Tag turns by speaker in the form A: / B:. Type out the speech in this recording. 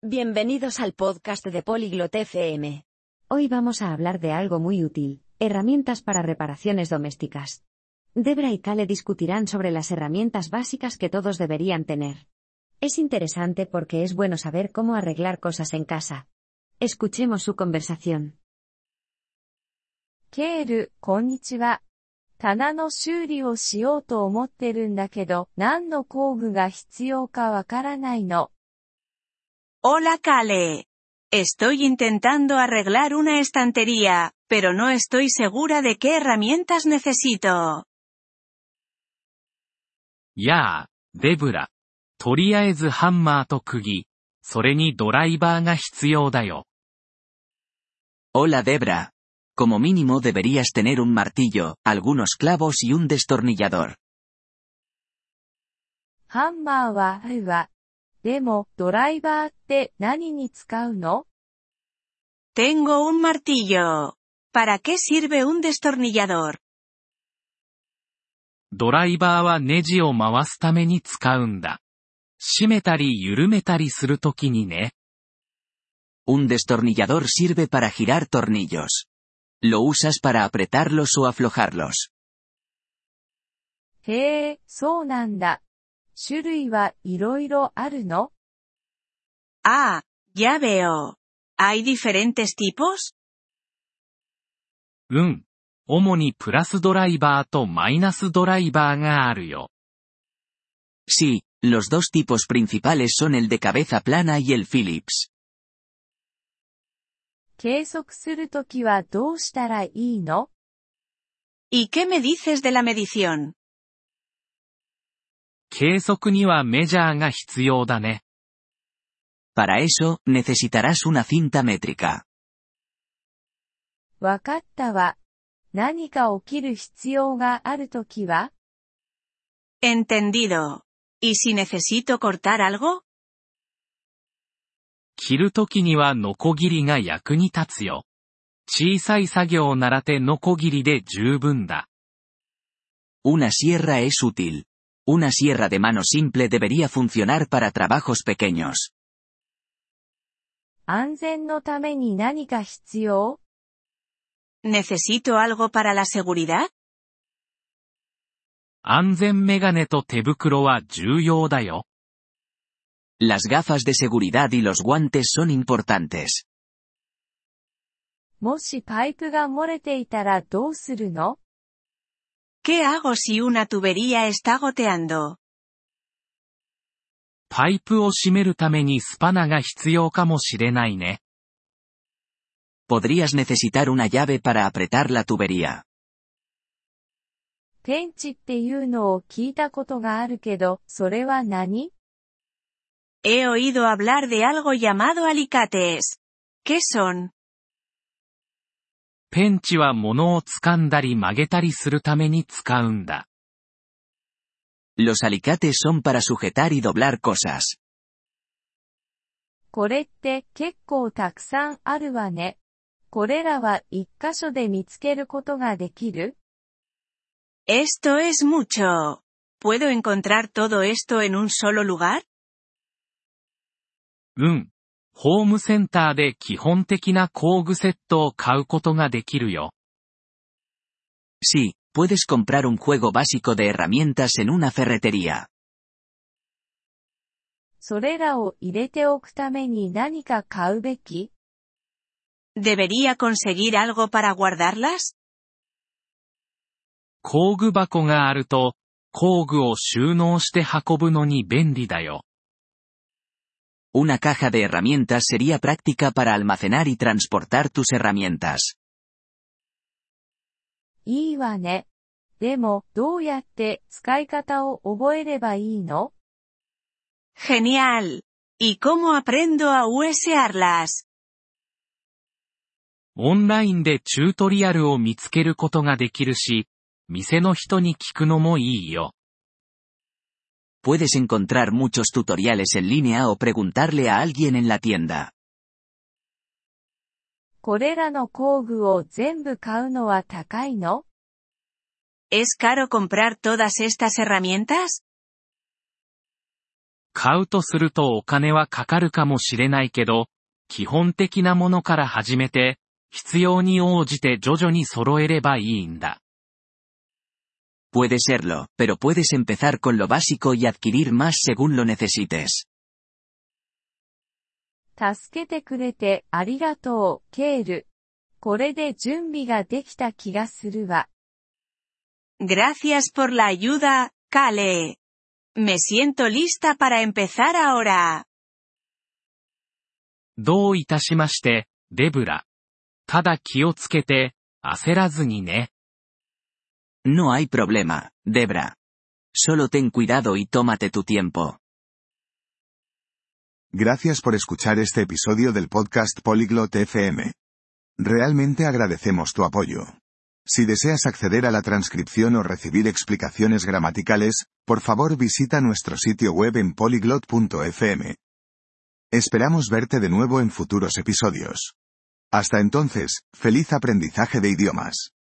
A: Bienvenidos al podcast de Polyglot FM.
B: Hoy vamos a hablar de algo muy útil, herramientas para reparaciones domésticas. Debra y Kale discutirán sobre las herramientas básicas que todos deberían tener. Es interesante porque es bueno saber cómo arreglar cosas en casa. Escuchemos su conversación.
C: ケール、こんにちは。棚の修理をしようと思ってるんだけど、何の工具が必要かわからないの。
D: Hola Kale. Estoy intentando arreglar una estantería, pero no estoy segura de qué herramientas necesito.
E: やあ、デブラ。とりあえずハンマーと釘。それにドライバーが必要だよ。
F: Hola Debra. Como mínimo deberías tener un martillo, algunos clavos y un destornillador.
C: ハンマーはあるわ。 でも、ドライバーって何に使うの
D: Tengo un martillo. ¿Para qué sirve un destornillador?
E: ドライバーはネジを回すために使うんだ。締めたり緩めたりするときにね。
F: Un destornillador sirve para girar tornillos. Lo usas para apretarlos o aflojarlos.
C: へえ、そうなんだ。種類はいろいろあるの
D: Ah, ya veo. ¿Hay diferentes tipos?
E: うん。主にプラスドライバーとマイナスドライバーがあるよ。
F: Sí, los dos tipos principales son el de cabeza plana y el Phillips.
C: 計測するときはどうしたらいいの
D: ¿Y qué me dices de la medición?
E: 計測にはメジャーが必要だね。
F: Para eso, necesitarás una cinta métrica.
C: わかったわ。何か起きる必要があるときは
D: Entendido. ¿Y si necesito cortar algo?
E: 切るときにはノコギリが役に立つよ。小さい作業ならてノコギリで十分だ。
F: Una sierra es útil. Una sierra de mano simple debería funcionar para trabajos pequeños.
C: 安全のために何か必要
D: ¿Necesito algo para la seguridad?
E: 安全メガネと手袋は重要だよ。
F: Las gafas de seguridad y los guantes son importantes.
C: もしパイプが漏れていたらどうするの
D: ¿Qué hago si una tubería está goteando?
E: パイプを閉めるためにスパナが必要かもしれないね。
F: Podrías necesitar una llave para apretar la tubería.
C: ペンチっていうのを聞いたことがあるけど、それは何
D: He oído hablar de algo llamado alicates. ¿Qué son?
E: ペンチは物を掴んだり曲げたりするために使うんだ。
F: Los alicates son para sujetar y doblar cosas.
C: これって結構たくさんあるわね。これらは一箇所で見つけることができる
D: Esto es mucho. ¿Puedo encontrar todo esto en un solo lugar?
E: うん。ホームセンターで基本的な工具セットを買うことができるよ。
F: Sí, puedes comprar un juego básico de herramientas en una ferretería.
C: それらを入れておくために何か買うべき
D: ¿Debería conseguir algo para guardarlas?
E: 工具箱があると、工具を収納して運ぶのに便利だよ。
F: Una caja de herramientas sería práctica para almacenar y transportar tus herramientas.
C: いいわね。でも、どうやって使い方を覚えればいいの
D: Genial. ¿Y cómo aprendo a usearlas?
E: オンラインでチュートリアルを見つけることができるし、店の人に聞くのもいいよ。
F: Puedes encontrar muchos tutoriales en línea o preguntarle a alguien en la tienda.
C: これらの工具を全部買うのは高いの
D: ¿Es caro comprar todas estas herramientas?
E: 買うとするとお金はかかるかもしれないけど、基本的なものから始めて、必要に応じて徐々に揃えればいいんだ。
F: Puede serlo, pero puedes empezar con lo básico y adquirir más según lo necesites.
C: 助けてくれてありがとう、ケール。これで準備ができた気がするわ。
D: Gracias por la ayuda, Kale. Me siento lista para empezar ahora.
E: どういたしまして、デブラ。ただ気をつけて、焦らずにね。
F: No hay problema, Debra. Solo ten cuidado y tómate tu tiempo.
G: Gracias por escuchar este episodio del podcast Polyglot FM. Realmente agradecemos tu apoyo. Si deseas acceder a la transcripción o recibir explicaciones gramaticales, por favor visita nuestro sitio web en polyglot.fm. Esperamos verte de nuevo en futuros episodios. Hasta entonces, feliz aprendizaje de idiomas.